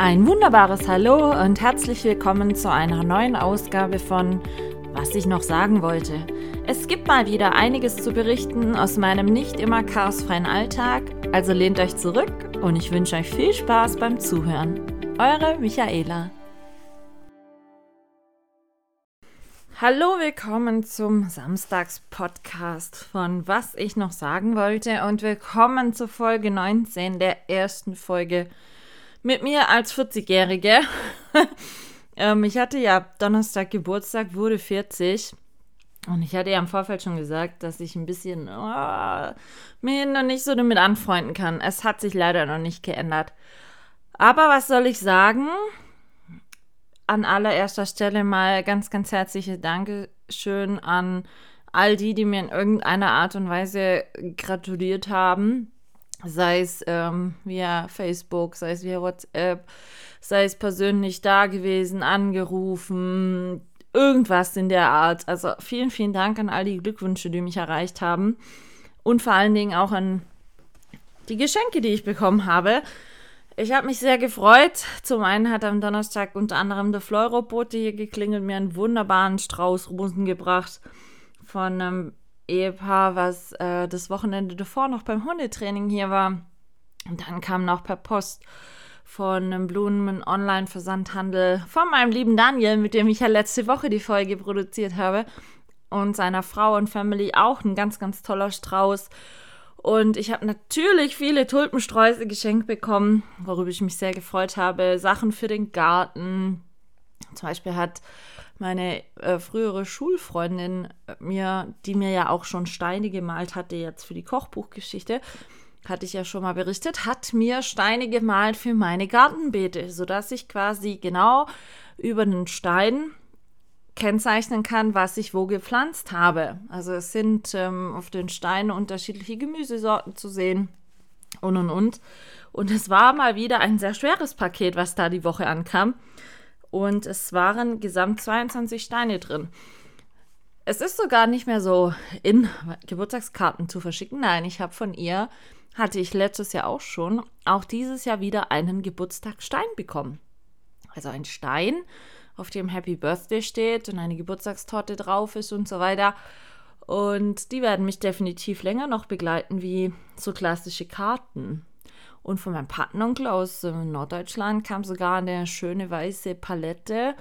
Ein wunderbares Hallo und herzlich willkommen zu einer neuen Ausgabe von Was ich noch sagen wollte. Es gibt mal wieder einiges zu berichten aus meinem nicht immer chaosfreien Alltag, also lehnt euch zurück und ich wünsche euch viel Spaß beim Zuhören. Eure Michaela. Hallo, willkommen zum Samstags-Podcast von Was ich noch sagen wollte und willkommen zur Folge 19 der ersten Folge mit mir als 40-Jährige. ähm, ich hatte ja Donnerstag Geburtstag, wurde 40. Und ich hatte ja im Vorfeld schon gesagt, dass ich ein bisschen oh, mir noch nicht so damit anfreunden kann. Es hat sich leider noch nicht geändert. Aber was soll ich sagen? An allererster Stelle mal ganz, ganz herzliche Dankeschön an all die, die mir in irgendeiner Art und Weise gratuliert haben sei es ähm, via Facebook, sei es via WhatsApp, sei es persönlich da gewesen, angerufen, irgendwas in der Art. Also vielen, vielen Dank an all die Glückwünsche, die mich erreicht haben und vor allen Dingen auch an die Geschenke, die ich bekommen habe. Ich habe mich sehr gefreut. Zum einen hat am Donnerstag unter anderem der Fleurobot hier geklingelt, mir einen wunderbaren Strauß Rosen gebracht von einem Ehepaar, was äh, das Wochenende davor noch beim Hundetraining hier war. Und dann kam noch per Post von einem Blumen Online-Versandhandel von meinem lieben Daniel, mit dem ich ja letzte Woche die Folge produziert habe, und seiner Frau und Family auch ein ganz, ganz toller Strauß. Und ich habe natürlich viele Tulpensträuße geschenkt bekommen, worüber ich mich sehr gefreut habe. Sachen für den Garten. Zum Beispiel hat meine äh, frühere Schulfreundin äh, mir, die mir ja auch schon Steine gemalt hatte, jetzt für die Kochbuchgeschichte, hatte ich ja schon mal berichtet, hat mir Steine gemalt für meine Gartenbeete, sodass ich quasi genau über den Stein kennzeichnen kann, was ich wo gepflanzt habe. Also es sind ähm, auf den Steinen unterschiedliche Gemüsesorten zu sehen und und und. Und es war mal wieder ein sehr schweres Paket, was da die Woche ankam und es waren gesamt 22 Steine drin. Es ist sogar nicht mehr so in Geburtstagskarten zu verschicken. Nein, ich habe von ihr, hatte ich letztes Jahr auch schon, auch dieses Jahr wieder einen Geburtstagsstein bekommen. Also ein Stein, auf dem Happy Birthday steht und eine Geburtstagstorte drauf ist und so weiter. Und die werden mich definitiv länger noch begleiten wie so klassische Karten. Und von meinem Patenonkel aus äh, Norddeutschland kam sogar eine schöne weiße Palette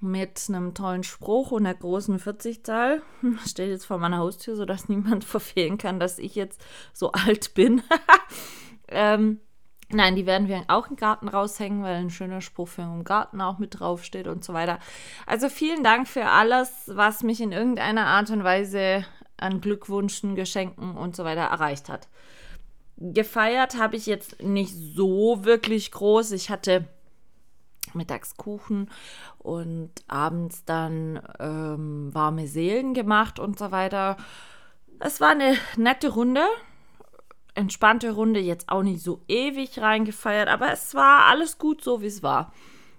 mit einem tollen Spruch und einer großen 40-Zahl. Steht jetzt vor meiner Haustür, sodass niemand verfehlen kann, dass ich jetzt so alt bin. ähm, nein, die werden wir auch im Garten raushängen, weil ein schöner Spruch für im Garten auch mit draufsteht und so weiter. Also vielen Dank für alles, was mich in irgendeiner Art und Weise an Glückwünschen, Geschenken und so weiter erreicht hat. Gefeiert habe ich jetzt nicht so wirklich groß. Ich hatte Mittagskuchen und abends dann ähm, warme Seelen gemacht und so weiter. Es war eine nette Runde, entspannte Runde, jetzt auch nicht so ewig reingefeiert, aber es war alles gut so, wie es war.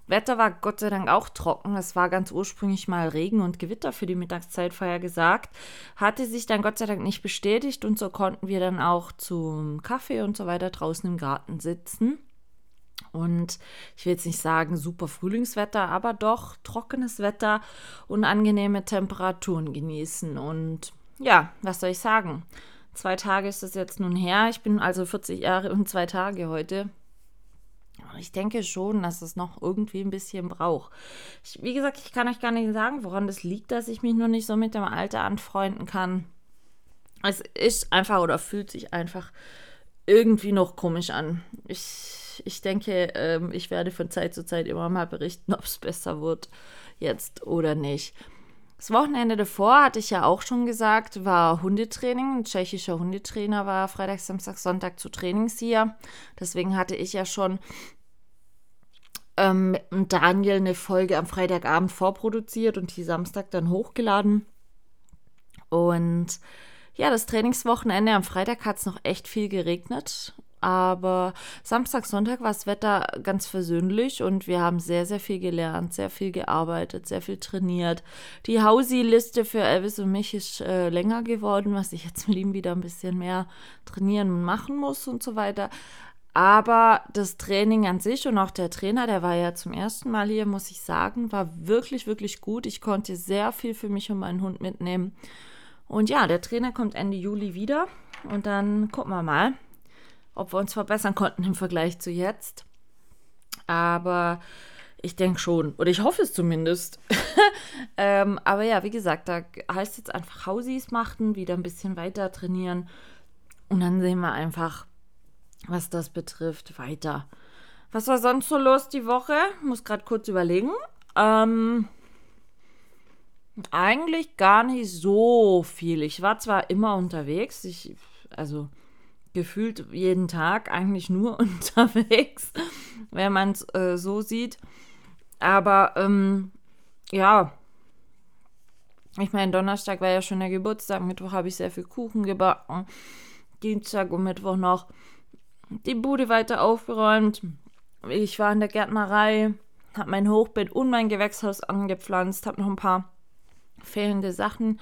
Wetter war Gott sei Dank auch trocken. Es war ganz ursprünglich mal Regen und Gewitter für die Mittagszeit vorher gesagt. Hatte sich dann Gott sei Dank nicht bestätigt und so konnten wir dann auch zum Kaffee und so weiter draußen im Garten sitzen. Und ich will jetzt nicht sagen super Frühlingswetter, aber doch trockenes Wetter und angenehme Temperaturen genießen. Und ja, was soll ich sagen? Zwei Tage ist es jetzt nun her. Ich bin also 40 Jahre und zwei Tage heute. Ich denke schon, dass es noch irgendwie ein bisschen braucht. Ich, wie gesagt, ich kann euch gar nicht sagen, woran das liegt, dass ich mich nur nicht so mit dem Alter anfreunden kann. Es ist einfach oder fühlt sich einfach irgendwie noch komisch an. Ich, ich denke, ähm, ich werde von Zeit zu Zeit immer mal berichten, ob es besser wird jetzt oder nicht. Das Wochenende davor, hatte ich ja auch schon gesagt, war Hundetraining. Ein tschechischer Hundetrainer war Freitag, Samstag, Sonntag zu Trainings hier. Deswegen hatte ich ja schon ähm, mit Daniel eine Folge am Freitagabend vorproduziert und die Samstag dann hochgeladen. Und ja, das Trainingswochenende am Freitag hat es noch echt viel geregnet. Aber Samstag, Sonntag war das Wetter ganz versöhnlich und wir haben sehr, sehr viel gelernt, sehr viel gearbeitet, sehr viel trainiert. Die Hausi-Liste für Elvis und mich ist äh, länger geworden, was ich jetzt mit ihm wieder ein bisschen mehr trainieren und machen muss und so weiter. Aber das Training an sich und auch der Trainer, der war ja zum ersten Mal hier, muss ich sagen, war wirklich, wirklich gut. Ich konnte sehr viel für mich und meinen Hund mitnehmen. Und ja, der Trainer kommt Ende Juli wieder und dann gucken wir mal, ob wir uns verbessern konnten im Vergleich zu jetzt. Aber ich denke schon, oder ich hoffe es zumindest. ähm, aber ja, wie gesagt, da heißt jetzt einfach Hausis machen, wieder ein bisschen weiter trainieren und dann sehen wir einfach, was das betrifft, weiter. Was war sonst so los die Woche? Muss gerade kurz überlegen. Ähm, eigentlich gar nicht so viel. Ich war zwar immer unterwegs, ich, also gefühlt jeden Tag eigentlich nur unterwegs, wenn man es äh, so sieht. Aber ähm, ja, ich meine, Donnerstag war ja schon der Geburtstag, Mittwoch habe ich sehr viel Kuchen gebacken, Dienstag und Mittwoch noch die Bude weiter aufgeräumt. Ich war in der Gärtnerei, habe mein Hochbeet und mein Gewächshaus angepflanzt, habe noch ein paar fehlende Sachen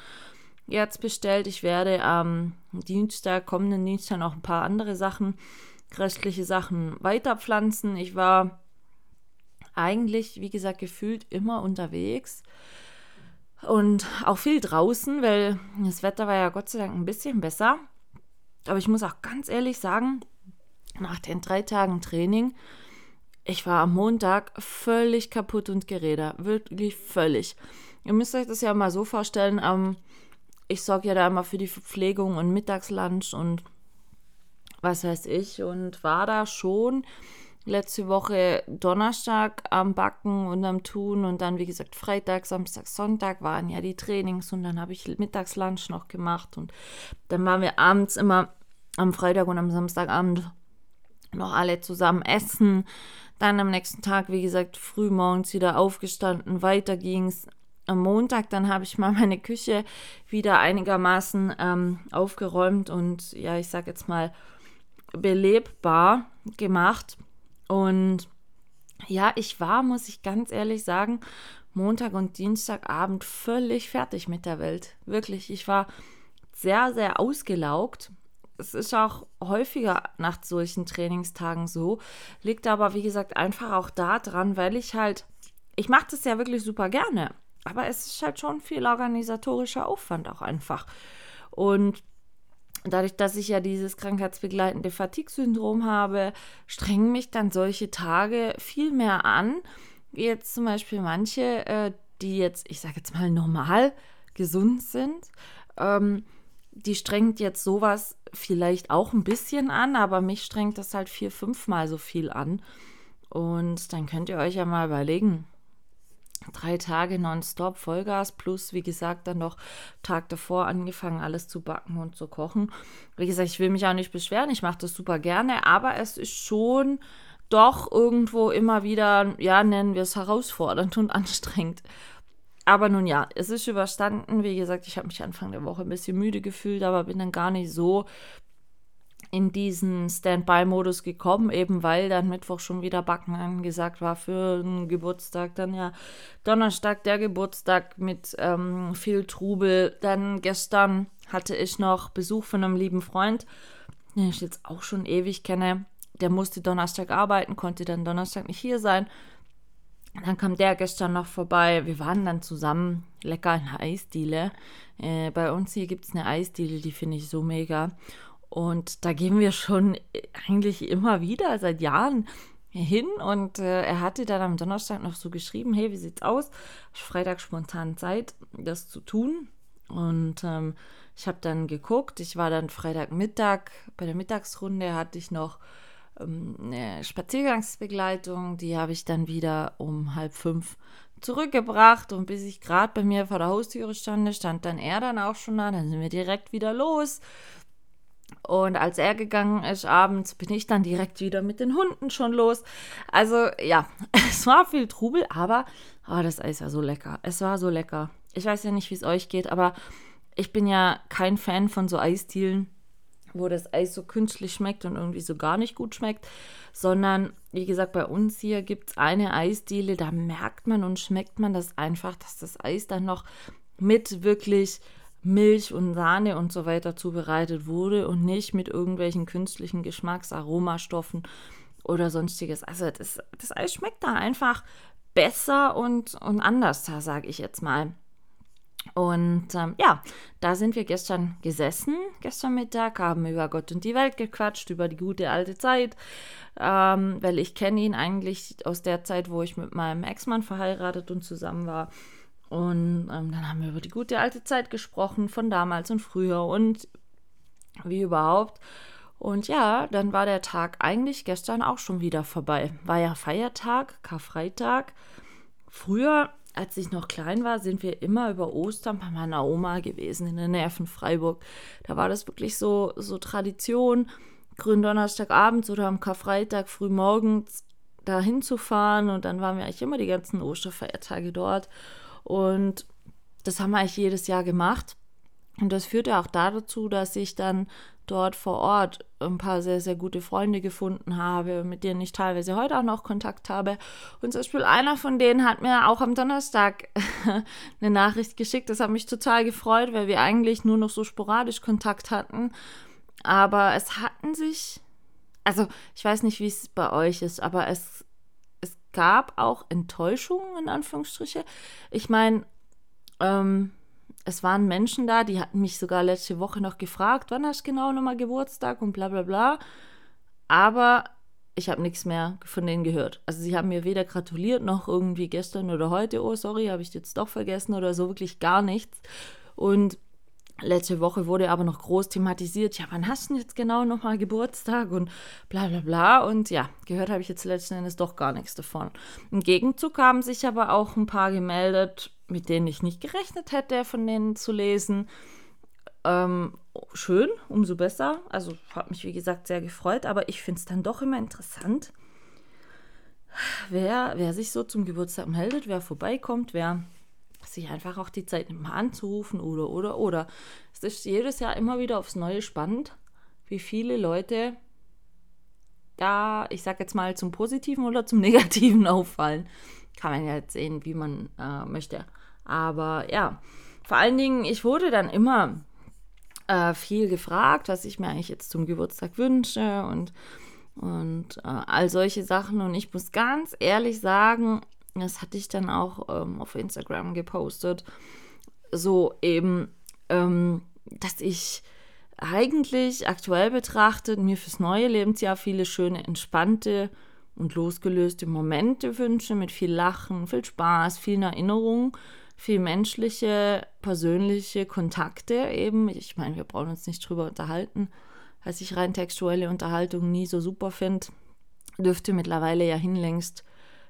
jetzt bestellt. Ich werde am Dienstag, kommenden Dienstag noch ein paar andere Sachen, restliche Sachen weiterpflanzen. Ich war eigentlich, wie gesagt, gefühlt immer unterwegs und auch viel draußen, weil das Wetter war ja Gott sei Dank ein bisschen besser. Aber ich muss auch ganz ehrlich sagen, nach den drei Tagen Training, ich war am Montag völlig kaputt und geräder. Wirklich völlig. Ihr müsst euch das ja mal so vorstellen. Ähm, ich sorge ja da immer für die Verpflegung und Mittagslunch und was weiß ich und war da schon letzte Woche Donnerstag am Backen und am Tun und dann, wie gesagt, Freitag, Samstag, Sonntag waren ja die Trainings und dann habe ich Mittagslunch noch gemacht und dann waren wir abends immer am Freitag und am Samstagabend noch alle zusammen essen. Dann am nächsten Tag, wie gesagt, früh morgens wieder aufgestanden, weiter ging es. Am Montag, dann habe ich mal meine Küche wieder einigermaßen ähm, aufgeräumt und ja, ich sage jetzt mal belebbar gemacht. Und ja, ich war, muss ich ganz ehrlich sagen, Montag und Dienstagabend völlig fertig mit der Welt. Wirklich, ich war sehr, sehr ausgelaugt es ist auch häufiger nach solchen Trainingstagen so. Liegt aber, wie gesagt, einfach auch daran, weil ich halt, ich mache das ja wirklich super gerne. Aber es ist halt schon viel organisatorischer Aufwand auch einfach. Und dadurch, dass ich ja dieses krankheitsbegleitende Fatigue-Syndrom habe, strengen mich dann solche Tage viel mehr an, wie jetzt zum Beispiel manche, äh, die jetzt, ich sage jetzt mal, normal gesund sind. Ähm, die strengt jetzt sowas vielleicht auch ein bisschen an, aber mich strengt das halt vier, fünfmal so viel an. Und dann könnt ihr euch ja mal überlegen. Drei Tage nonstop Vollgas plus, wie gesagt, dann noch Tag davor angefangen, alles zu backen und zu kochen. Wie gesagt, ich will mich auch nicht beschweren, ich mache das super gerne, aber es ist schon doch irgendwo immer wieder, ja, nennen wir es herausfordernd und anstrengend. Aber nun ja, es ist überstanden. Wie gesagt, ich habe mich Anfang der Woche ein bisschen müde gefühlt, aber bin dann gar nicht so in diesen Standby-Modus gekommen, eben weil dann Mittwoch schon wieder Backen angesagt war für einen Geburtstag. Dann ja Donnerstag der Geburtstag mit ähm, viel Trubel. Dann gestern hatte ich noch Besuch von einem lieben Freund, den ich jetzt auch schon ewig kenne. Der musste Donnerstag arbeiten, konnte dann Donnerstag nicht hier sein. Dann kam der gestern noch vorbei. Wir waren dann zusammen lecker in der Eisdiele. Äh, bei uns hier gibt es eine Eisdiele, die finde ich so mega. Und da gehen wir schon eigentlich immer wieder seit Jahren hin. Und äh, er hatte dann am Donnerstag noch so geschrieben: Hey, wie sieht's aus? Freitag spontan Zeit, das zu tun. Und ähm, ich habe dann geguckt. Ich war dann Freitagmittag bei der Mittagsrunde, hatte ich noch eine Spaziergangsbegleitung, die habe ich dann wieder um halb fünf zurückgebracht und bis ich gerade bei mir vor der Haustüre stand, stand dann er dann auch schon da, dann sind wir direkt wieder los. Und als er gegangen ist abends, bin ich dann direkt wieder mit den Hunden schon los. Also ja, es war viel Trubel, aber oh, das Eis war so lecker. Es war so lecker. Ich weiß ja nicht, wie es euch geht, aber ich bin ja kein Fan von so Eisdielen wo das Eis so künstlich schmeckt und irgendwie so gar nicht gut schmeckt, sondern wie gesagt, bei uns hier gibt es eine Eisdiele, da merkt man und schmeckt man das einfach, dass das Eis dann noch mit wirklich Milch und Sahne und so weiter zubereitet wurde und nicht mit irgendwelchen künstlichen Geschmacksaromastoffen oder sonstiges. Also das, das Eis schmeckt da einfach besser und, und anders, sage ich jetzt mal. Und ähm, ja, da sind wir gestern gesessen, gestern Mittag, haben über Gott und die Welt gequatscht, über die gute alte Zeit, ähm, weil ich kenne ihn eigentlich aus der Zeit, wo ich mit meinem Ex-Mann verheiratet und zusammen war. Und ähm, dann haben wir über die gute alte Zeit gesprochen, von damals und früher und wie überhaupt. Und ja, dann war der Tag eigentlich gestern auch schon wieder vorbei. War ja Feiertag, Karfreitag. Früher, als ich noch klein war, sind wir immer über Ostern bei meiner Oma gewesen in der Nähe von Freiburg. Da war das wirklich so, so Tradition, Gründonnerstagabends oder am Karfreitag frühmorgens da hinzufahren. Und dann waren wir eigentlich immer die ganzen Osterfeiertage dort. Und das haben wir eigentlich jedes Jahr gemacht. Und das führte auch dazu, dass ich dann dort vor Ort ein paar sehr, sehr gute Freunde gefunden habe, mit denen ich teilweise heute auch noch Kontakt habe. Und zum Beispiel einer von denen hat mir auch am Donnerstag eine Nachricht geschickt. Das hat mich total gefreut, weil wir eigentlich nur noch so sporadisch Kontakt hatten. Aber es hatten sich, also ich weiß nicht, wie es bei euch ist, aber es, es gab auch Enttäuschungen in Anführungsstriche. Ich meine, ähm, es waren Menschen da, die hatten mich sogar letzte Woche noch gefragt, wann hast du genau nochmal Geburtstag und bla bla bla. Aber ich habe nichts mehr von denen gehört. Also sie haben mir weder gratuliert noch irgendwie gestern oder heute, oh sorry, habe ich jetzt doch vergessen oder so, wirklich gar nichts. Und letzte Woche wurde aber noch groß thematisiert, ja, wann hast du denn jetzt genau nochmal Geburtstag und bla bla bla. Und ja, gehört habe ich jetzt letzten Endes doch gar nichts davon. Im Gegenzug haben sich aber auch ein paar gemeldet, mit denen ich nicht gerechnet hätte, von denen zu lesen. Ähm, schön, umso besser. Also hat mich, wie gesagt, sehr gefreut, aber ich finde es dann doch immer interessant, wer, wer sich so zum Geburtstag meldet, wer vorbeikommt, wer sich einfach auch die Zeit nimmt, mal anzurufen oder, oder, oder. Es ist jedes Jahr immer wieder aufs Neue spannend, wie viele Leute da, ich sag jetzt mal, zum Positiven oder zum Negativen auffallen. Kann man ja jetzt sehen, wie man äh, möchte. Aber ja, vor allen Dingen, ich wurde dann immer äh, viel gefragt, was ich mir eigentlich jetzt zum Geburtstag wünsche und, und äh, all solche Sachen. Und ich muss ganz ehrlich sagen, das hatte ich dann auch ähm, auf Instagram gepostet, so eben, ähm, dass ich eigentlich aktuell betrachtet mir fürs neue Lebensjahr viele schöne, entspannte und losgelöste Momente wünsche, mit viel Lachen, viel Spaß, vielen Erinnerungen viel menschliche, persönliche Kontakte eben. Ich meine, wir brauchen uns nicht drüber unterhalten, als ich rein textuelle Unterhaltung nie so super finde. Dürfte mittlerweile ja hinlängst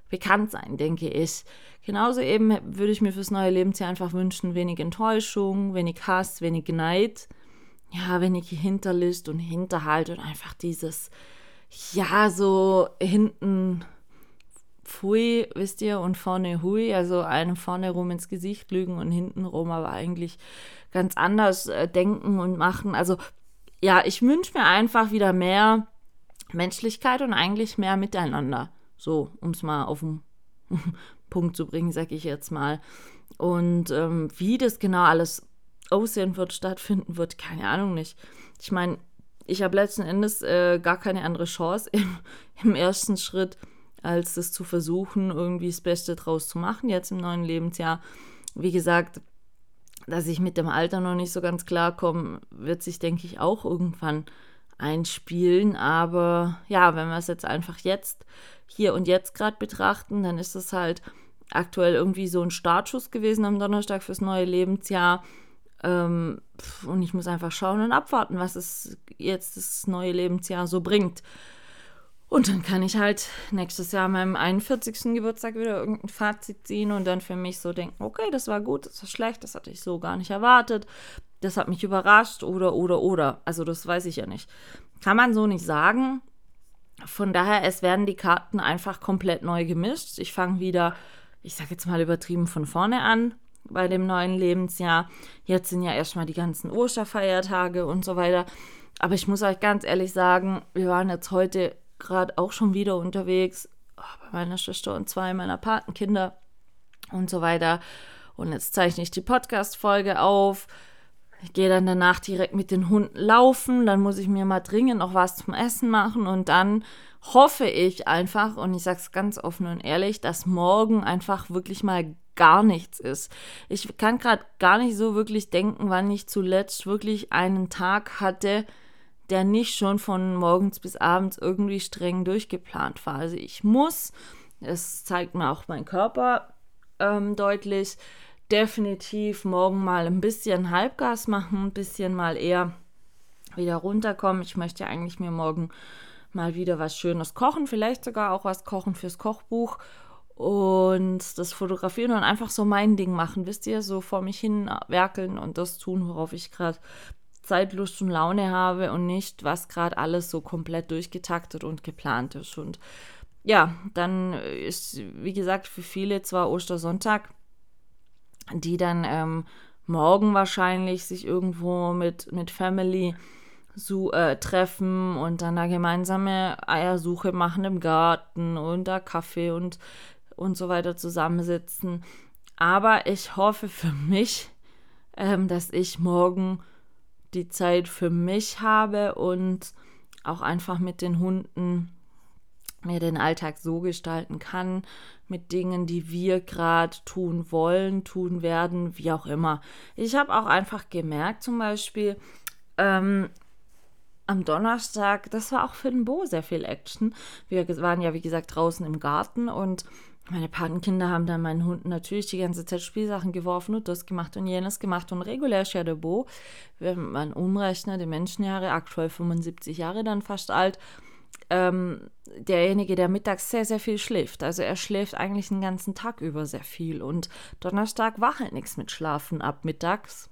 bekannt sein, denke ich. Genauso eben würde ich mir fürs neue Lebensjahr einfach wünschen, wenig Enttäuschung, wenig Hass, wenig Neid, ja, wenig Hinterlist und Hinterhalt und einfach dieses, ja, so hinten Pfui, wisst ihr, und vorne Hui, also einem vorne rum ins Gesicht lügen und hinten rum aber eigentlich ganz anders äh, denken und machen. Also ja, ich wünsche mir einfach wieder mehr Menschlichkeit und eigentlich mehr Miteinander. So, um es mal auf den Punkt zu bringen, sag ich jetzt mal. Und ähm, wie das genau alles aussehen wird, stattfinden wird, keine Ahnung nicht. Ich meine, ich habe letzten Endes äh, gar keine andere Chance im, im ersten Schritt als das zu versuchen, irgendwie das Beste draus zu machen, jetzt im neuen Lebensjahr. Wie gesagt, dass ich mit dem Alter noch nicht so ganz klarkomme, wird sich, denke ich, auch irgendwann einspielen. Aber ja, wenn wir es jetzt einfach jetzt, hier und jetzt gerade betrachten, dann ist es halt aktuell irgendwie so ein Startschuss gewesen am Donnerstag fürs neue Lebensjahr. Ähm, und ich muss einfach schauen und abwarten, was es jetzt das neue Lebensjahr so bringt. Und dann kann ich halt nächstes Jahr an meinem 41. Geburtstag wieder irgendein Fazit ziehen und dann für mich so denken, okay, das war gut, das war schlecht, das hatte ich so gar nicht erwartet, das hat mich überrascht oder, oder, oder. Also das weiß ich ja nicht. Kann man so nicht sagen. Von daher, es werden die Karten einfach komplett neu gemischt. Ich fange wieder, ich sage jetzt mal übertrieben von vorne an bei dem neuen Lebensjahr. Jetzt sind ja erstmal die ganzen Osterfeiertage und so weiter. Aber ich muss euch ganz ehrlich sagen, wir waren jetzt heute gerade auch schon wieder unterwegs oh, bei meiner Schwester und zwei meiner Patenkinder und so weiter. Und jetzt zeichne ich die Podcast-Folge auf. Ich gehe dann danach direkt mit den Hunden laufen, dann muss ich mir mal dringend noch was zum Essen machen und dann hoffe ich einfach, und ich sage es ganz offen und ehrlich, dass morgen einfach wirklich mal gar nichts ist. Ich kann gerade gar nicht so wirklich denken, wann ich zuletzt wirklich einen Tag hatte, der nicht schon von morgens bis abends irgendwie streng durchgeplant war. Also ich muss, das zeigt mir auch mein Körper ähm, deutlich, definitiv morgen mal ein bisschen Halbgas machen, ein bisschen mal eher wieder runterkommen. Ich möchte eigentlich mir morgen mal wieder was Schönes kochen, vielleicht sogar auch was kochen fürs Kochbuch und das fotografieren und einfach so mein Ding machen, wisst ihr, so vor mich hin werkeln und das tun, worauf ich gerade Zeit, Lust und Laune habe und nicht, was gerade alles so komplett durchgetaktet und geplant ist. Und ja, dann ist, wie gesagt, für viele zwar Ostersonntag, die dann ähm, morgen wahrscheinlich sich irgendwo mit, mit Family so, äh, treffen und dann da gemeinsame Eiersuche machen im Garten und da Kaffee und, und so weiter zusammensitzen. Aber ich hoffe für mich, ähm, dass ich morgen die Zeit für mich habe und auch einfach mit den Hunden mir den Alltag so gestalten kann, mit Dingen, die wir gerade tun wollen, tun werden, wie auch immer. Ich habe auch einfach gemerkt, zum Beispiel, ähm, am Donnerstag, das war auch für den Bo sehr viel Action. Wir waren ja, wie gesagt, draußen im Garten und meine Patenkinder haben dann meinen Hunden natürlich die ganze Zeit Spielsachen geworfen und das gemacht und jenes gemacht. Und regulär ist ja der Bo, wenn man umrechnet, die Menschenjahre, aktuell 75 Jahre dann fast alt, ähm, derjenige, der mittags sehr, sehr viel schläft. Also er schläft eigentlich den ganzen Tag über sehr viel. Und Donnerstag war halt nichts mit Schlafen ab mittags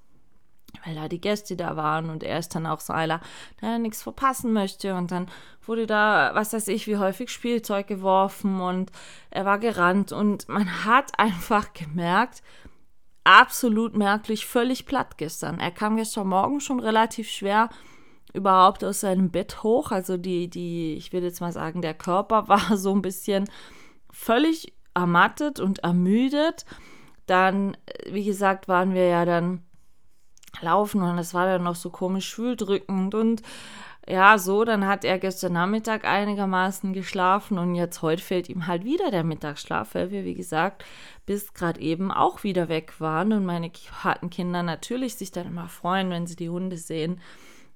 weil da die Gäste da waren und er ist dann auch so einer, der nichts verpassen möchte und dann wurde da, was weiß ich, wie häufig Spielzeug geworfen und er war gerannt und man hat einfach gemerkt, absolut merklich, völlig platt gestern. Er kam gestern Morgen schon relativ schwer überhaupt aus seinem Bett hoch, also die, die, ich würde jetzt mal sagen, der Körper war so ein bisschen völlig ermattet und ermüdet. Dann, wie gesagt, waren wir ja dann laufen und es war dann noch so komisch schwüldrückend und ja, so, dann hat er gestern Nachmittag einigermaßen geschlafen und jetzt heute fehlt ihm halt wieder der Mittagsschlaf, weil wir, wie gesagt, bis gerade eben auch wieder weg waren und meine harten Kinder natürlich sich dann immer freuen, wenn sie die Hunde sehen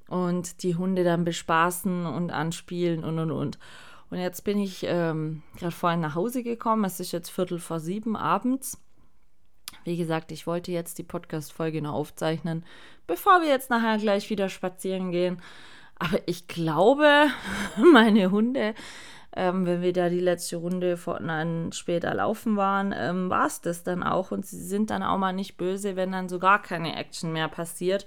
und die Hunde dann bespaßen und anspielen und und und. Und jetzt bin ich ähm, gerade vorhin nach Hause gekommen, es ist jetzt Viertel vor sieben abends wie gesagt, ich wollte jetzt die Podcast-Folge noch aufzeichnen, bevor wir jetzt nachher gleich wieder spazieren gehen. Aber ich glaube, meine Hunde, ähm, wenn wir da die letzte Runde fortnan später laufen waren, ähm, war es das dann auch. Und sie sind dann auch mal nicht böse, wenn dann so gar keine Action mehr passiert.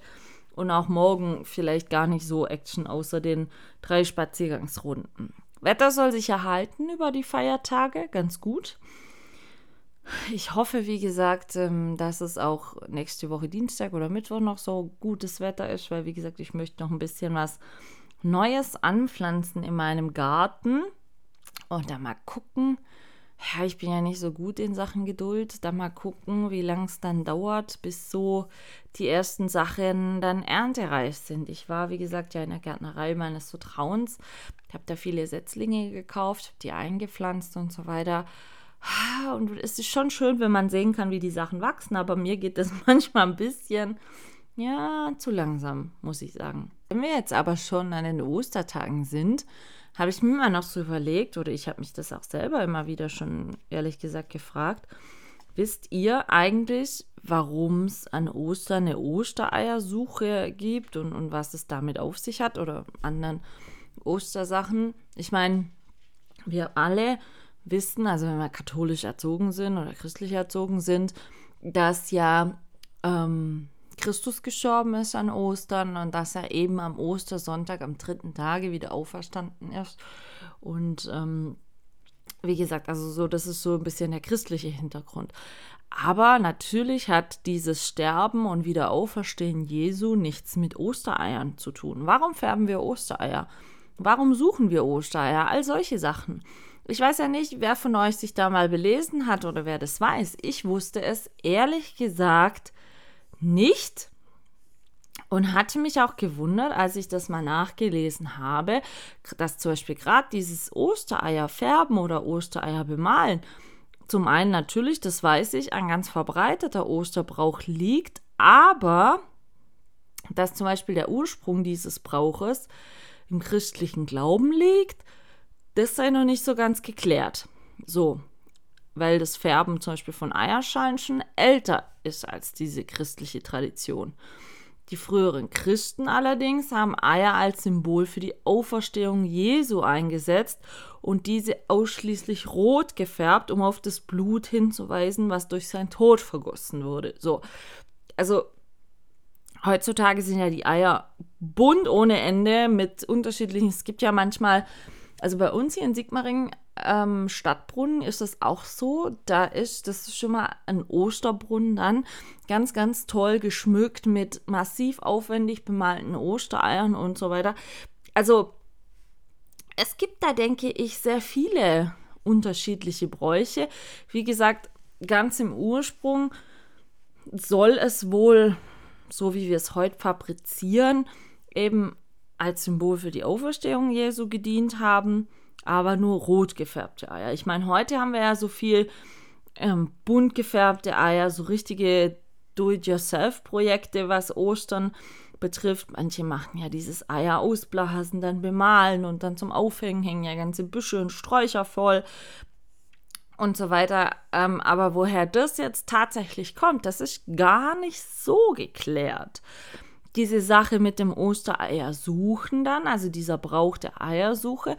Und auch morgen vielleicht gar nicht so Action, außer den drei Spaziergangsrunden. Wetter soll sich erhalten über die Feiertage, ganz gut. Ich hoffe, wie gesagt, ähm, dass es auch nächste Woche Dienstag oder Mittwoch noch so gutes Wetter ist, weil, wie gesagt, ich möchte noch ein bisschen was Neues anpflanzen in meinem Garten und da mal gucken. Ja, ich bin ja nicht so gut in Sachen Geduld. Da mal gucken, wie lange es dann dauert, bis so die ersten Sachen dann erntereif sind. Ich war, wie gesagt, ja in der Gärtnerei meines Vertrauens. Ich habe da viele Setzlinge gekauft, die eingepflanzt und so weiter. Und es ist schon schön, wenn man sehen kann, wie die Sachen wachsen, aber mir geht das manchmal ein bisschen, ja, zu langsam, muss ich sagen. Wenn wir jetzt aber schon an den Ostertagen sind, habe ich mir immer noch so überlegt, oder ich habe mich das auch selber immer wieder schon ehrlich gesagt gefragt, wisst ihr eigentlich, warum es an Ostern eine Ostereiersuche gibt und, und was es damit auf sich hat oder anderen Ostersachen? Ich meine, wir alle wissen, also wenn wir katholisch erzogen sind oder christlich erzogen sind, dass ja ähm, Christus gestorben ist an Ostern und dass er eben am Ostersonntag am dritten Tage wieder auferstanden ist. Und ähm, wie gesagt, also so, das ist so ein bisschen der christliche Hintergrund. Aber natürlich hat dieses Sterben und Wiederauferstehen Jesu nichts mit Ostereiern zu tun. Warum färben wir Ostereier? Warum suchen wir Ostereier? All solche Sachen. Ich weiß ja nicht, wer von euch sich da mal belesen hat oder wer das weiß. Ich wusste es ehrlich gesagt nicht. Und hatte mich auch gewundert, als ich das mal nachgelesen habe, dass zum Beispiel gerade dieses Ostereier färben oder Ostereier bemalen, zum einen natürlich, das weiß ich, ein ganz verbreiteter Osterbrauch liegt, aber dass zum Beispiel der Ursprung dieses Brauches im christlichen Glauben liegt, das sei noch nicht so ganz geklärt. So, weil das Färben zum Beispiel von Eierschalen schon älter ist als diese christliche Tradition. Die früheren Christen allerdings haben Eier als Symbol für die Auferstehung Jesu eingesetzt und diese ausschließlich rot gefärbt, um auf das Blut hinzuweisen, was durch seinen Tod vergossen wurde. So, also heutzutage sind ja die Eier bunt ohne Ende mit unterschiedlichen. Es gibt ja manchmal, also bei uns hier in Sigmaringen ähm, Stadtbrunnen ist das auch so. Da ist, das ist schon mal ein Osterbrunnen dann, ganz, ganz toll geschmückt mit massiv aufwendig bemalten Ostereiern und so weiter. Also es gibt da, denke ich, sehr viele unterschiedliche Bräuche. Wie gesagt, ganz im Ursprung soll es wohl, so wie wir es heute fabrizieren, eben als Symbol für die Auferstehung Jesu gedient haben aber nur rot gefärbte Eier. Ich meine, heute haben wir ja so viel ähm, bunt gefärbte Eier, so richtige Do-it-yourself-Projekte, was Ostern betrifft. Manche machen ja dieses Eier ausblasen, dann bemalen und dann zum Aufhängen hängen ja ganze Büsche und Sträucher voll und so weiter. Ähm, aber woher das jetzt tatsächlich kommt, das ist gar nicht so geklärt. Diese Sache mit dem Ostereier suchen dann, also dieser Brauch der Eiersuche,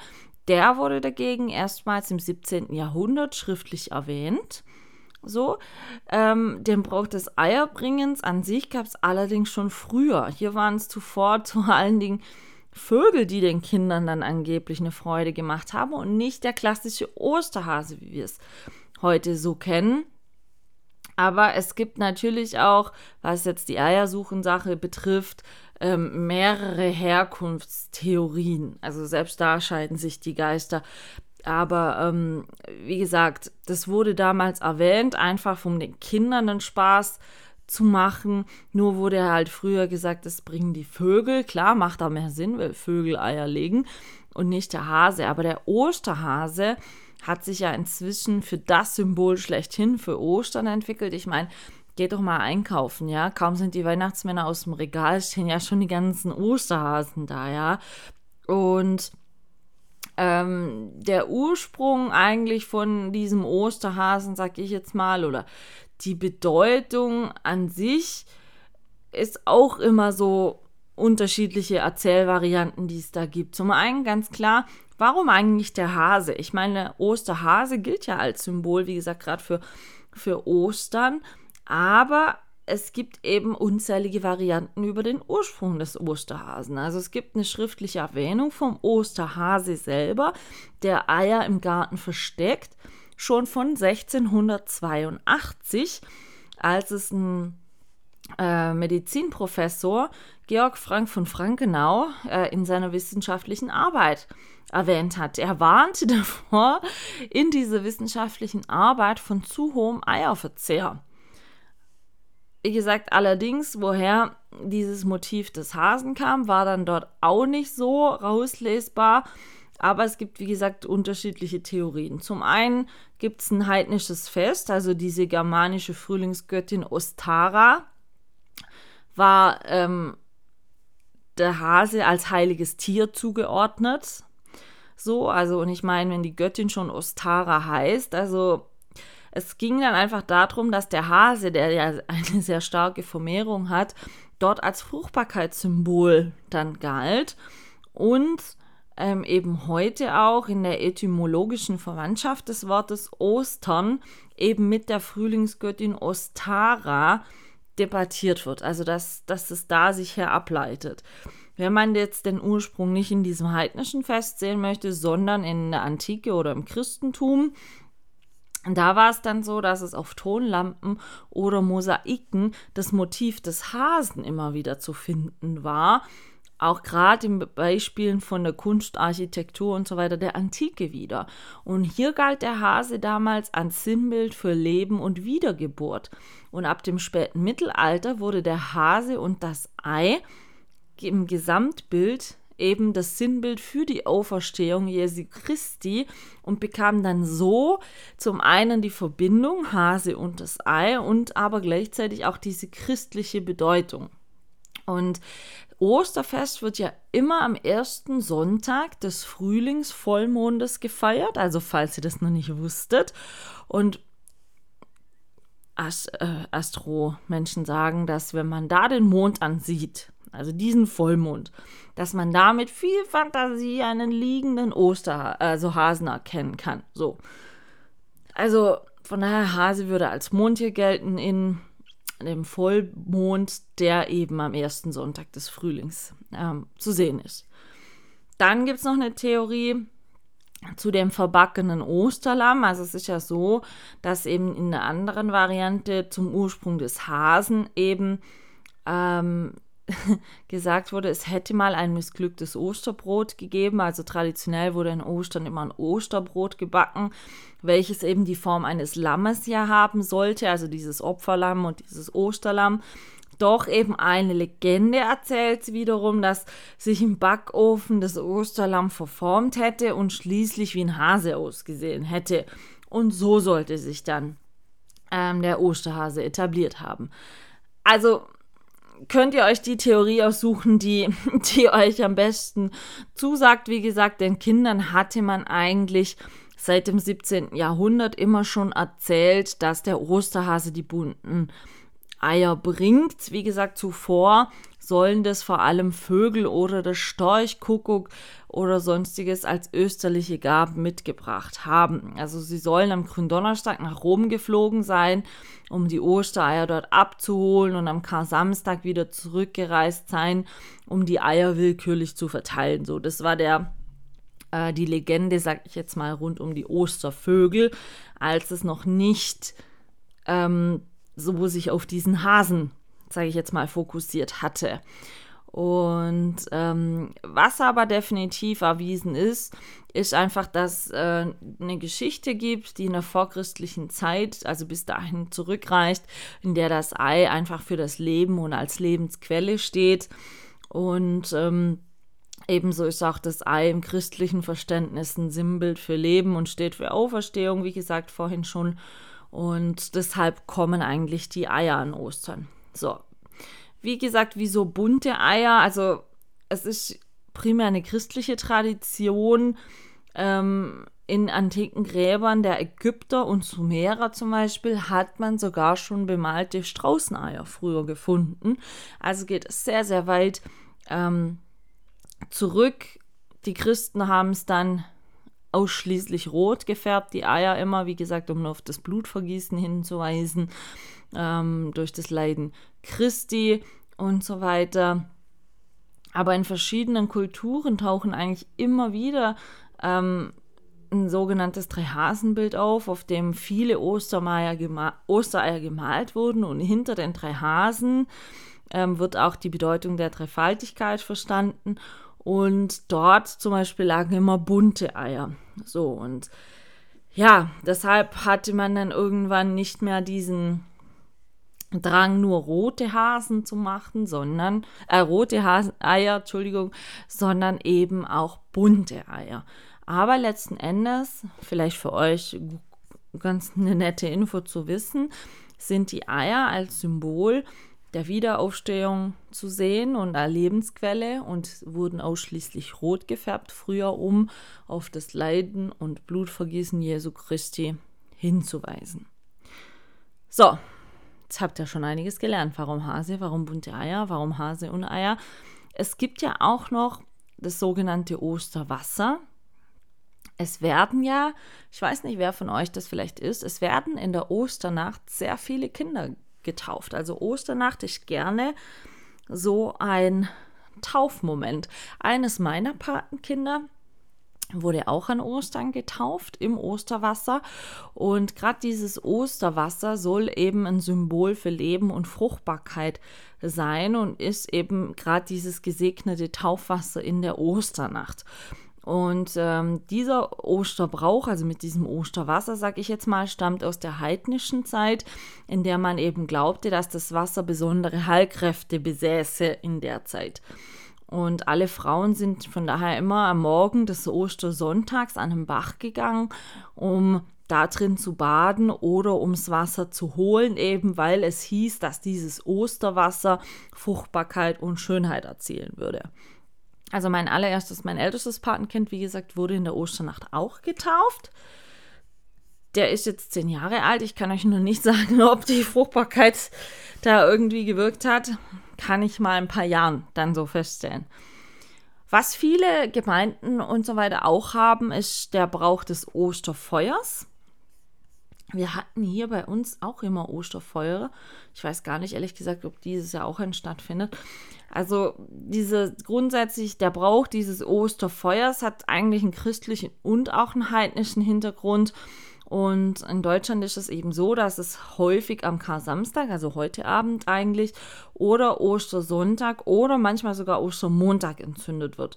der wurde dagegen erstmals im 17. Jahrhundert schriftlich erwähnt. So, ähm, den Brauch des Eierbringens an sich gab es allerdings schon früher. Hier waren es zuvor vor allen Dingen Vögel, die den Kindern dann angeblich eine Freude gemacht haben und nicht der klassische Osterhase, wie wir es heute so kennen. Aber es gibt natürlich auch, was jetzt die Eiersuchensache betrifft, ähm, mehrere Herkunftstheorien. Also selbst da scheiden sich die Geister. Aber ähm, wie gesagt, das wurde damals erwähnt, einfach um den Kindern den Spaß zu machen. Nur wurde halt früher gesagt, das bringen die Vögel. Klar, macht da mehr Sinn, weil Vögel Eier legen und nicht der Hase. Aber der Osterhase hat sich ja inzwischen für das Symbol schlechthin für Ostern entwickelt. Ich meine, geht doch mal einkaufen, ja. Kaum sind die Weihnachtsmänner aus dem Regal, stehen ja schon die ganzen Osterhasen da, ja. Und ähm, der Ursprung eigentlich von diesem Osterhasen, sag ich jetzt mal, oder die Bedeutung an sich ist auch immer so unterschiedliche Erzählvarianten, die es da gibt. Zum einen ganz klar, warum eigentlich der Hase? Ich meine, Osterhase gilt ja als Symbol, wie gesagt, gerade für, für Ostern. Aber es gibt eben unzählige Varianten über den Ursprung des Osterhasen. Also es gibt eine schriftliche Erwähnung vom Osterhase selber, der Eier im Garten versteckt, schon von 1682, als es ein äh, Medizinprofessor Georg Frank von Frankenau äh, in seiner wissenschaftlichen Arbeit erwähnt hat. Er warnte davor in dieser wissenschaftlichen Arbeit von zu hohem Eierverzehr. Wie gesagt, allerdings, woher dieses Motiv des Hasen kam, war dann dort auch nicht so rauslesbar. Aber es gibt, wie gesagt, unterschiedliche Theorien. Zum einen gibt es ein heidnisches Fest, also diese germanische Frühlingsgöttin Ostara war ähm, der Hase als heiliges Tier zugeordnet. So, also, und ich meine, wenn die Göttin schon Ostara heißt, also es ging dann einfach darum, dass der Hase, der ja eine sehr starke Vermehrung hat, dort als Fruchtbarkeitssymbol dann galt und ähm, eben heute auch in der etymologischen Verwandtschaft des Wortes Ostern eben mit der Frühlingsgöttin Ostara debattiert wird. Also dass, dass es da sich her ableitet. Wenn man jetzt den Ursprung nicht in diesem heidnischen Fest sehen möchte, sondern in der Antike oder im Christentum, da war es dann so, dass es auf Tonlampen oder Mosaiken das Motiv des Hasen immer wieder zu finden war. auch gerade in Beispielen von der Kunst, Architektur und so weiter der Antike wieder. Und hier galt der Hase damals als Sinnbild für Leben und Wiedergeburt. Und ab dem späten Mittelalter wurde der Hase und das Ei im Gesamtbild eben das Sinnbild für die Auferstehung Jesu Christi und bekam dann so zum einen die Verbindung Hase und das Ei und aber gleichzeitig auch diese christliche Bedeutung. Und Osterfest wird ja immer am ersten Sonntag des Frühlingsvollmondes gefeiert, also falls ihr das noch nicht wusstet. Und Ast äh, Astro-Menschen sagen, dass wenn man da den Mond ansieht, also diesen Vollmond, dass man da mit viel Fantasie einen liegenden Oster, also Hasen erkennen kann. So. Also von daher, Hase würde als Mondtier gelten in dem Vollmond, der eben am ersten Sonntag des Frühlings ähm, zu sehen ist. Dann gibt es noch eine Theorie zu dem verbackenen Osterlamm. Also es ist ja so, dass eben in einer anderen Variante zum Ursprung des Hasen eben ähm, gesagt wurde, es hätte mal ein missglücktes Osterbrot gegeben. Also traditionell wurde in Ostern immer ein Osterbrot gebacken, welches eben die Form eines Lammes ja haben sollte, also dieses Opferlamm und dieses Osterlamm. Doch eben eine Legende erzählt wiederum, dass sich im Backofen das Osterlamm verformt hätte und schließlich wie ein Hase ausgesehen hätte. Und so sollte sich dann ähm, der Osterhase etabliert haben. Also könnt ihr euch die Theorie aussuchen, die, die euch am besten zusagt. Wie gesagt, den Kindern hatte man eigentlich seit dem 17. Jahrhundert immer schon erzählt, dass der Osterhase die bunten Eier bringt. Wie gesagt, zuvor sollen das vor allem Vögel oder der Storchkuckuck oder sonstiges als österliche Gaben mitgebracht haben. Also sie sollen am Gründonnerstag nach Rom geflogen sein, um die Ostereier dort abzuholen und am Kar-Samstag wieder zurückgereist sein, um die Eier willkürlich zu verteilen. So, das war der äh, die Legende, sag ich jetzt mal, rund um die Ostervögel, als es noch nicht ähm, so sich auf diesen Hasen, sage ich jetzt mal, fokussiert hatte. Und ähm, was aber definitiv erwiesen ist, ist einfach, dass äh, eine Geschichte gibt, die in der vorchristlichen Zeit, also bis dahin zurückreicht, in der das Ei einfach für das Leben und als Lebensquelle steht. Und ähm, ebenso ist auch das Ei im christlichen Verständnis ein Sinnbild für Leben und steht für Auferstehung, wie gesagt vorhin schon. Und deshalb kommen eigentlich die Eier an Ostern. So. Wie gesagt, wie so bunte Eier. Also es ist primär eine christliche Tradition. Ähm, in antiken Gräbern der Ägypter und Sumerer zum Beispiel hat man sogar schon bemalte Straußeneier früher gefunden. Also geht es sehr, sehr weit ähm, zurück. Die Christen haben es dann ausschließlich rot gefärbt, die Eier immer, wie gesagt, um nur auf das Blutvergießen hinzuweisen, ähm, durch das Leiden Christi und so weiter. Aber in verschiedenen Kulturen tauchen eigentlich immer wieder ähm, ein sogenanntes Dreihasenbild auf, auf dem viele gema Ostereier gemalt wurden und hinter den drei Hasen ähm, wird auch die Bedeutung der Dreifaltigkeit verstanden und dort zum Beispiel lagen immer bunte Eier. So, und ja, deshalb hatte man dann irgendwann nicht mehr diesen Drang, nur rote Hasen zu machen, sondern, äh, rote Hasen, Eier, Entschuldigung, sondern eben auch bunte Eier. Aber letzten Endes, vielleicht für euch ganz eine nette Info zu wissen, sind die Eier als Symbol der Wiederaufstehung zu sehen und eine Lebensquelle und wurden ausschließlich rot gefärbt, früher um auf das Leiden und Blutvergießen Jesu Christi hinzuweisen. So, jetzt habt ihr schon einiges gelernt. Warum Hase, warum bunte Eier, warum Hase und Eier. Es gibt ja auch noch das sogenannte Osterwasser. Es werden ja, ich weiß nicht, wer von euch das vielleicht ist, es werden in der Osternacht sehr viele Kinder getauft. Also Osternacht ist gerne so ein Taufmoment. Eines meiner Patenkinder wurde auch an Ostern getauft im Osterwasser. Und gerade dieses Osterwasser soll eben ein Symbol für Leben und Fruchtbarkeit sein und ist eben gerade dieses gesegnete Taufwasser in der Osternacht. Und ähm, dieser Osterbrauch, also mit diesem Osterwasser, sage ich jetzt mal, stammt aus der heidnischen Zeit, in der man eben glaubte, dass das Wasser besondere Heilkräfte besäße in der Zeit. Und alle Frauen sind von daher immer am Morgen des Ostersonntags an den Bach gegangen, um da drin zu baden oder ums Wasser zu holen, eben weil es hieß, dass dieses Osterwasser Fruchtbarkeit und Schönheit erzielen würde. Also mein allererstes, mein ältestes Patenkind, wie gesagt, wurde in der Osternacht auch getauft. Der ist jetzt zehn Jahre alt. Ich kann euch nur nicht sagen, ob die Fruchtbarkeit da irgendwie gewirkt hat kann ich mal ein paar Jahren dann so feststellen. Was viele Gemeinden und so weiter auch haben, ist der Brauch des Osterfeuers. Wir hatten hier bei uns auch immer Osterfeuer. Ich weiß gar nicht, ehrlich gesagt, ob dieses Jahr auch ein stattfindet. Also diese grundsätzlich der Brauch dieses Osterfeuers hat eigentlich einen christlichen und auch einen heidnischen Hintergrund. Und in Deutschland ist es eben so, dass es häufig am Kar-Samstag, also heute Abend eigentlich, oder Ostersonntag oder manchmal sogar Ostermontag entzündet wird.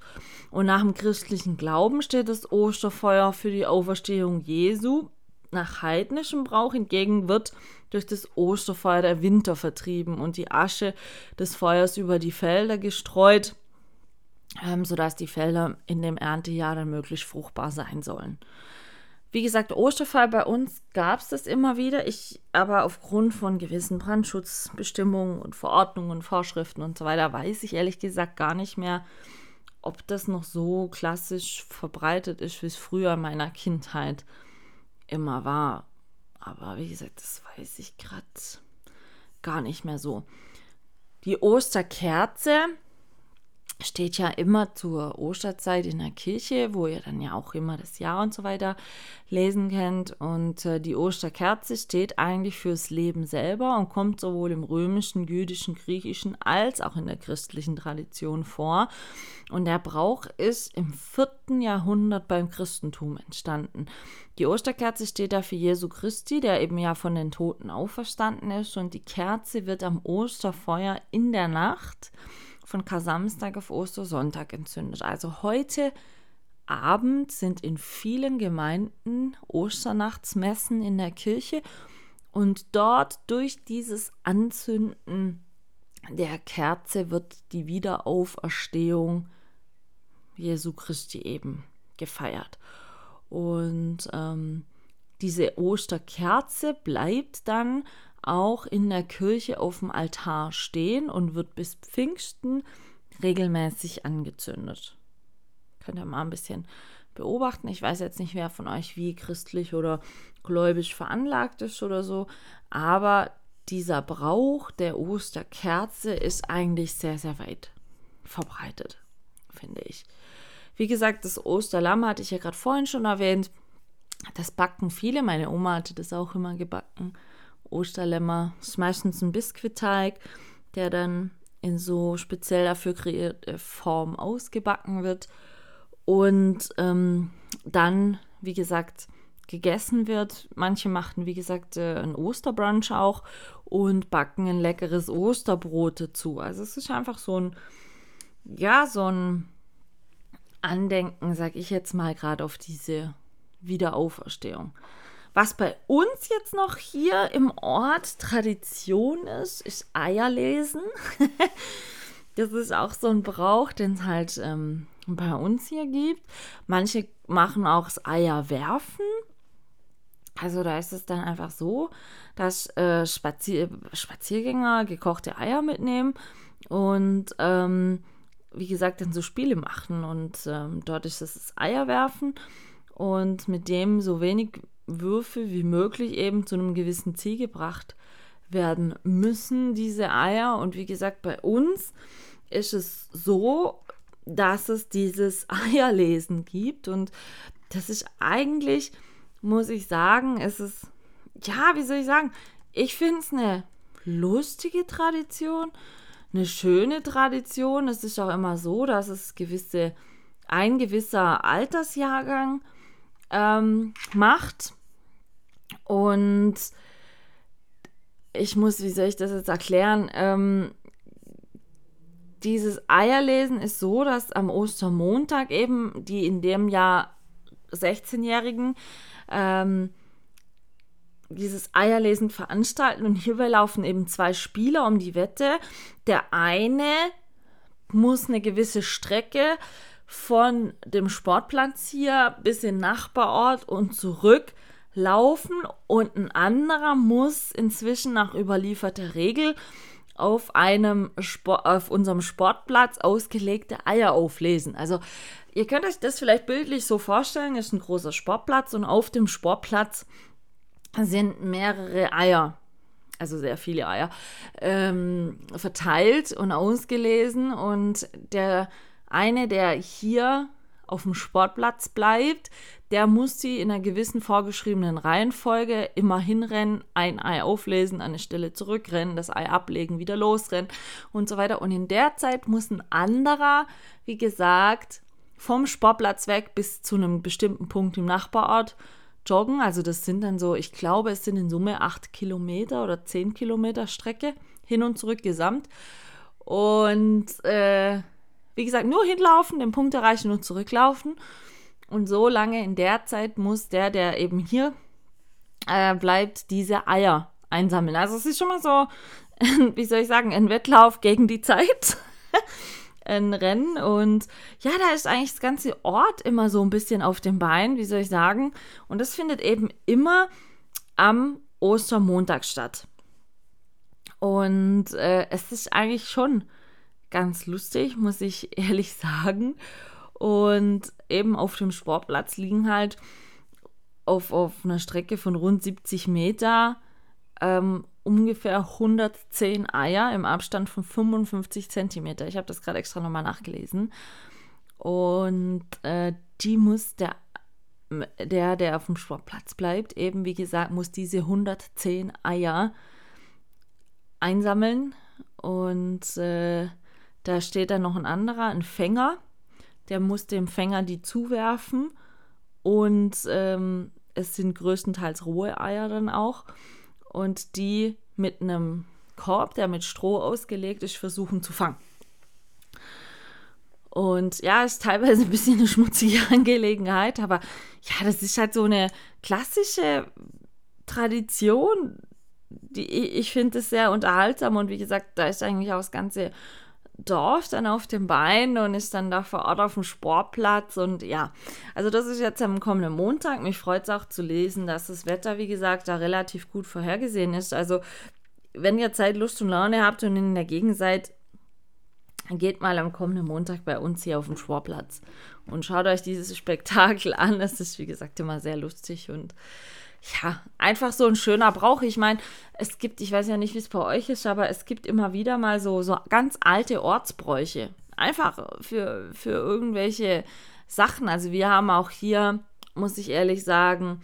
Und nach dem christlichen Glauben steht das Osterfeuer für die Auferstehung Jesu. Nach heidnischem Brauch hingegen wird durch das Osterfeuer der Winter vertrieben und die Asche des Feuers über die Felder gestreut, ähm, sodass die Felder in dem Erntejahr dann möglichst fruchtbar sein sollen. Wie gesagt, Osterfall bei uns gab es das immer wieder. Ich aber aufgrund von gewissen Brandschutzbestimmungen und Verordnungen und Vorschriften und so weiter weiß ich ehrlich gesagt gar nicht mehr, ob das noch so klassisch verbreitet ist, wie es früher in meiner Kindheit immer war. Aber wie gesagt, das weiß ich gerade gar nicht mehr so. Die Osterkerze steht ja immer zur Osterzeit in der Kirche, wo ihr dann ja auch immer das Jahr und so weiter lesen könnt. Und äh, die Osterkerze steht eigentlich fürs Leben selber und kommt sowohl im römischen, jüdischen, griechischen als auch in der christlichen Tradition vor. Und der Brauch ist im vierten Jahrhundert beim Christentum entstanden. Die Osterkerze steht da für Jesu Christi, der eben ja von den Toten auferstanden ist. Und die Kerze wird am Osterfeuer in der Nacht von Kasamstag auf Ostersonntag entzündet. Also heute Abend sind in vielen Gemeinden Osternachtsmessen in der Kirche und dort durch dieses Anzünden der Kerze wird die Wiederauferstehung Jesu Christi eben gefeiert. Und ähm, diese Osterkerze bleibt dann auch in der Kirche auf dem Altar stehen und wird bis Pfingsten regelmäßig angezündet. Könnt ihr mal ein bisschen beobachten. Ich weiß jetzt nicht, wer von euch wie christlich oder gläubig veranlagt ist oder so, aber dieser Brauch der Osterkerze ist eigentlich sehr, sehr weit verbreitet, finde ich. Wie gesagt, das Osterlamm hatte ich ja gerade vorhin schon erwähnt. Das backen viele. Meine Oma hatte das auch immer gebacken. Osterlämmer. Das ist meistens ein Biskuitteig, der dann in so speziell dafür kreierte Form ausgebacken wird und ähm, dann, wie gesagt, gegessen wird. Manche machen, wie gesagt, äh, einen Osterbrunch auch und backen ein leckeres Osterbrot dazu. Also es ist einfach so ein, ja, so ein Andenken, sag ich jetzt mal, gerade auf diese Wiederauferstehung. Was bei uns jetzt noch hier im Ort Tradition ist, ist Eierlesen. das ist auch so ein Brauch, den es halt ähm, bei uns hier gibt. Manche machen auch das Eierwerfen. Also da ist es dann einfach so, dass äh, Spazier Spaziergänger gekochte Eier mitnehmen und ähm, wie gesagt dann so Spiele machen und ähm, dort ist es das Eierwerfen und mit dem so wenig Würfe wie möglich eben zu einem gewissen Ziel gebracht werden müssen, diese Eier. Und wie gesagt, bei uns ist es so, dass es dieses Eierlesen gibt. Und das ist eigentlich, muss ich sagen, es ist, ja, wie soll ich sagen, ich finde es eine lustige Tradition, eine schöne Tradition. Es ist auch immer so, dass es gewisse ein gewisser Altersjahrgang ähm, macht. Und ich muss, wie soll ich das jetzt erklären? Ähm, dieses Eierlesen ist so, dass am Ostermontag eben die in dem Jahr 16-Jährigen ähm, dieses Eierlesen veranstalten und hierbei laufen eben zwei Spieler um die Wette. Der eine muss eine gewisse Strecke von dem Sportplatz hier bis in den Nachbarort und zurück laufen. Und ein anderer muss inzwischen nach überlieferter Regel auf einem Sport, auf unserem Sportplatz ausgelegte Eier auflesen. Also ihr könnt euch das vielleicht bildlich so vorstellen, ist ein großer Sportplatz und auf dem Sportplatz sind mehrere Eier, also sehr viele Eier, ähm, verteilt und ausgelesen. Und der eine, der hier auf dem Sportplatz bleibt, der muss sie in einer gewissen vorgeschriebenen Reihenfolge immer hinrennen, ein Ei auflesen, an eine Stelle zurückrennen, das Ei ablegen, wieder losrennen und so weiter. Und in der Zeit muss ein anderer, wie gesagt, vom Sportplatz weg bis zu einem bestimmten Punkt im Nachbarort joggen. Also das sind dann so, ich glaube, es sind in Summe acht Kilometer oder zehn Kilometer Strecke hin und zurück gesamt. Und äh, wie gesagt, nur hinlaufen, den Punkt erreichen und zurücklaufen. Und so lange in der Zeit muss der, der eben hier äh, bleibt, diese Eier einsammeln. Also es ist schon mal so, wie soll ich sagen, ein Wettlauf gegen die Zeit. ein Rennen und ja, da ist eigentlich das ganze Ort immer so ein bisschen auf dem Bein, wie soll ich sagen. Und das findet eben immer am Ostermontag statt. Und äh, es ist eigentlich schon ganz lustig, muss ich ehrlich sagen. Und eben auf dem Sportplatz liegen halt auf, auf einer Strecke von rund 70 Meter ähm, ungefähr 110 Eier im Abstand von 55 Zentimeter. Ich habe das gerade extra nochmal nachgelesen. Und äh, die muss der, der, der auf dem Sportplatz bleibt, eben wie gesagt, muss diese 110 Eier einsammeln. Und äh, da steht dann noch ein anderer, ein Fänger, der muss dem Fänger die zuwerfen und ähm, es sind größtenteils rohe Eier dann auch und die mit einem Korb, der mit Stroh ausgelegt ist, versuchen zu fangen. Und ja, ist teilweise ein bisschen eine schmutzige Angelegenheit, aber ja, das ist halt so eine klassische Tradition. Die, ich finde es sehr unterhaltsam und wie gesagt, da ist eigentlich auch das ganze Dorf dann auf dem Bein und ist dann da vor Ort auf dem Sportplatz. Und ja, also das ist jetzt am kommenden Montag. Mich freut es auch zu lesen, dass das Wetter, wie gesagt, da relativ gut vorhergesehen ist. Also wenn ihr Zeit, Lust und Laune habt und in der Gegend seid, geht mal am kommenden Montag bei uns hier auf dem Sportplatz und schaut euch dieses Spektakel an. Das ist, wie gesagt, immer sehr lustig und ja, einfach so ein schöner Brauch. Ich meine, es gibt, ich weiß ja nicht, wie es bei euch ist, aber es gibt immer wieder mal so, so ganz alte Ortsbräuche. Einfach für, für irgendwelche Sachen. Also wir haben auch hier, muss ich ehrlich sagen,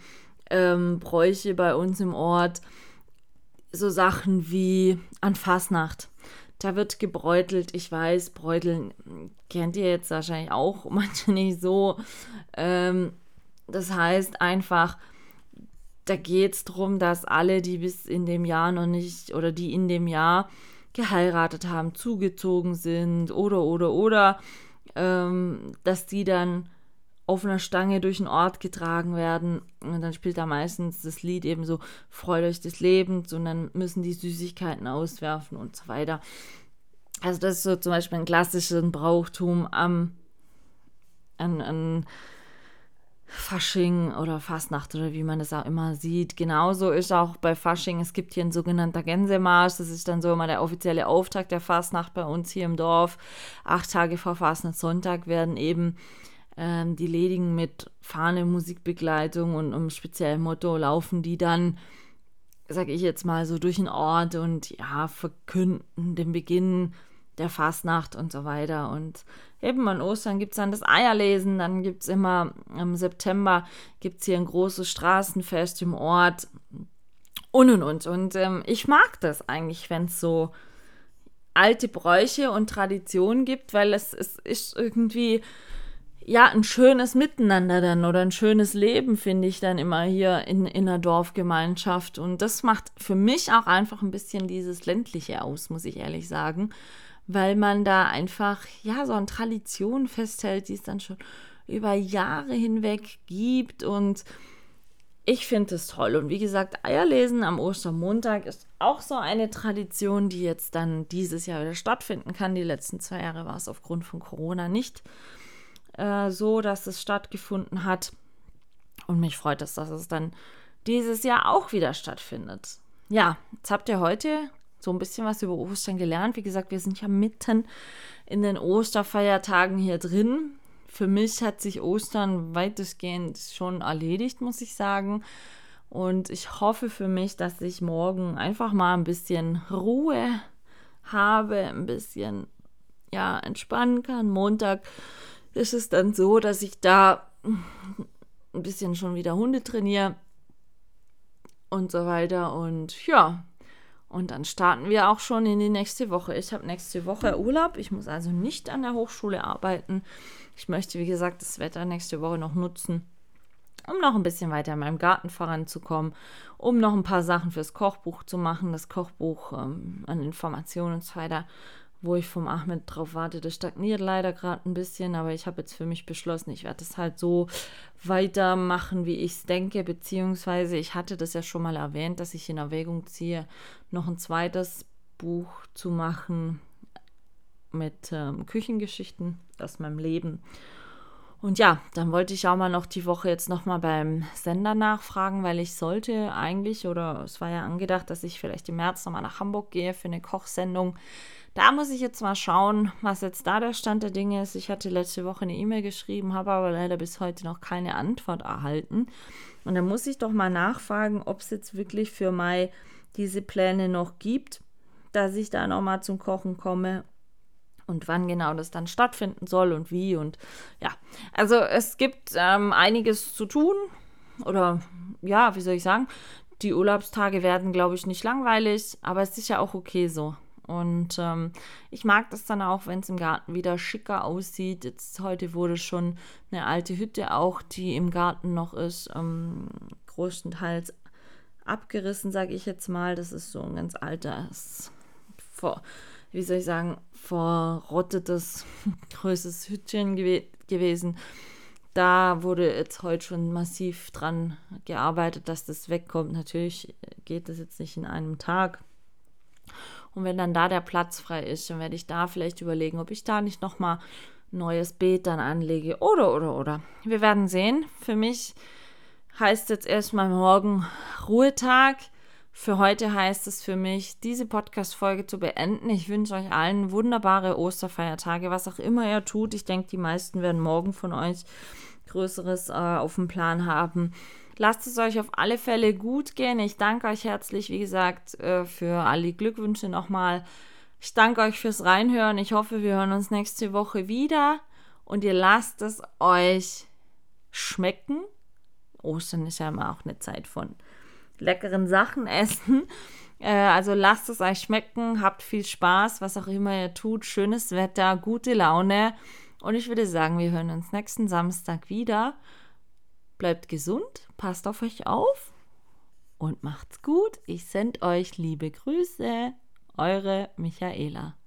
ähm, Bräuche bei uns im Ort. So Sachen wie an Fasnacht. Da wird gebräutelt. Ich weiß, Bräuteln kennt ihr jetzt wahrscheinlich auch manche nicht so. Ähm, das heißt einfach, da geht es darum, dass alle, die bis in dem Jahr noch nicht oder die in dem Jahr geheiratet haben, zugezogen sind oder oder oder, ähm, dass die dann auf einer Stange durch den Ort getragen werden. Und dann spielt da meistens das Lied eben so, freut euch des Lebens und dann müssen die Süßigkeiten auswerfen und so weiter. Also das ist so zum Beispiel ein klassisches Brauchtum am, an, an Fasching oder Fastnacht oder wie man das auch immer sieht. Genauso ist auch bei Fasching, es gibt hier ein sogenannter Gänsemarsch, das ist dann so immer der offizielle Auftakt der Fastnacht bei uns hier im Dorf. Acht Tage vor Fastnachtssonntag werden eben ähm, die Ledigen mit Fahne, Musikbegleitung und um speziellem Motto laufen die dann, sage ich jetzt mal, so durch den Ort und ja, verkünden den Beginn der Fastnacht und so weiter. Und eben an Ostern gibt es dann das Eierlesen, dann gibt es immer im September gibt es hier ein großes Straßenfest im Ort und und und. Und ähm, ich mag das eigentlich, wenn es so alte Bräuche und Traditionen gibt, weil es, es ist irgendwie ja, ein schönes Miteinander dann oder ein schönes Leben, finde ich dann immer hier in, in einer Dorfgemeinschaft. Und das macht für mich auch einfach ein bisschen dieses ländliche aus, muss ich ehrlich sagen, weil man da einfach, ja, so eine Tradition festhält, die es dann schon über Jahre hinweg gibt und ich finde es toll. Und wie gesagt, Eierlesen am Ostermontag ist auch so eine Tradition, die jetzt dann dieses Jahr wieder stattfinden kann. Die letzten zwei Jahre war es aufgrund von Corona nicht äh, so, dass es stattgefunden hat. Und mich freut es, dass es dann dieses Jahr auch wieder stattfindet. Ja, jetzt habt ihr heute so ein bisschen was über Ostern gelernt. Wie gesagt, wir sind ja mitten in den Osterfeiertagen hier drin für mich hat sich Ostern weitestgehend schon erledigt, muss ich sagen. Und ich hoffe für mich, dass ich morgen einfach mal ein bisschen Ruhe habe, ein bisschen ja, entspannen kann. Montag ist es dann so, dass ich da ein bisschen schon wieder Hunde trainiere und so weiter. Und ja, und dann starten wir auch schon in die nächste Woche. Ich habe nächste Woche Urlaub. Ich muss also nicht an der Hochschule arbeiten. Ich möchte, wie gesagt, das Wetter nächste Woche noch nutzen, um noch ein bisschen weiter in meinem Garten voranzukommen, um noch ein paar Sachen fürs Kochbuch zu machen. Das Kochbuch ähm, an Informationen und so weiter, wo ich vom Ahmed drauf warte, das stagniert leider gerade ein bisschen, aber ich habe jetzt für mich beschlossen, ich werde es halt so weitermachen, wie ich es denke, beziehungsweise ich hatte das ja schon mal erwähnt, dass ich in Erwägung ziehe, noch ein zweites Buch zu machen mit ähm, Küchengeschichten aus meinem Leben. Und ja, dann wollte ich auch mal noch die Woche jetzt noch mal beim Sender nachfragen, weil ich sollte eigentlich, oder es war ja angedacht, dass ich vielleicht im März noch mal nach Hamburg gehe für eine Kochsendung. Da muss ich jetzt mal schauen, was jetzt da der Stand der Dinge ist. Ich hatte letzte Woche eine E-Mail geschrieben, habe aber leider bis heute noch keine Antwort erhalten. Und da muss ich doch mal nachfragen, ob es jetzt wirklich für Mai diese Pläne noch gibt, dass ich da noch mal zum Kochen komme und wann genau das dann stattfinden soll und wie und ja. Also es gibt ähm, einiges zu tun oder ja, wie soll ich sagen, die Urlaubstage werden, glaube ich, nicht langweilig, aber es ist ja auch okay so. Und ähm, ich mag das dann auch, wenn es im Garten wieder schicker aussieht. Jetzt heute wurde schon eine alte Hütte auch, die im Garten noch ist, ähm, größtenteils abgerissen, sage ich jetzt mal. Das ist so ein ganz altes, wie soll ich sagen, verrottetes, größeres Hütchen gew gewesen. Da wurde jetzt heute schon massiv dran gearbeitet, dass das wegkommt. Natürlich geht das jetzt nicht in einem Tag. Und wenn dann da der Platz frei ist, dann werde ich da vielleicht überlegen, ob ich da nicht nochmal ein neues Beet dann anlege. Oder, oder, oder. Wir werden sehen. Für mich heißt jetzt erstmal morgen Ruhetag. Für heute heißt es für mich, diese Podcast-Folge zu beenden. Ich wünsche euch allen wunderbare Osterfeiertage, was auch immer ihr tut. Ich denke, die meisten werden morgen von euch Größeres äh, auf dem Plan haben. Lasst es euch auf alle Fälle gut gehen. Ich danke euch herzlich, wie gesagt, äh, für alle Glückwünsche nochmal. Ich danke euch fürs Reinhören. Ich hoffe, wir hören uns nächste Woche wieder und ihr lasst es euch schmecken. Ostern ist ja immer auch eine Zeit von leckeren Sachen essen. Äh, also lasst es euch schmecken, habt viel Spaß, was auch immer ihr tut. Schönes Wetter, gute Laune. Und ich würde sagen, wir hören uns nächsten Samstag wieder. Bleibt gesund, passt auf euch auf und macht's gut. Ich sende euch liebe Grüße. Eure Michaela.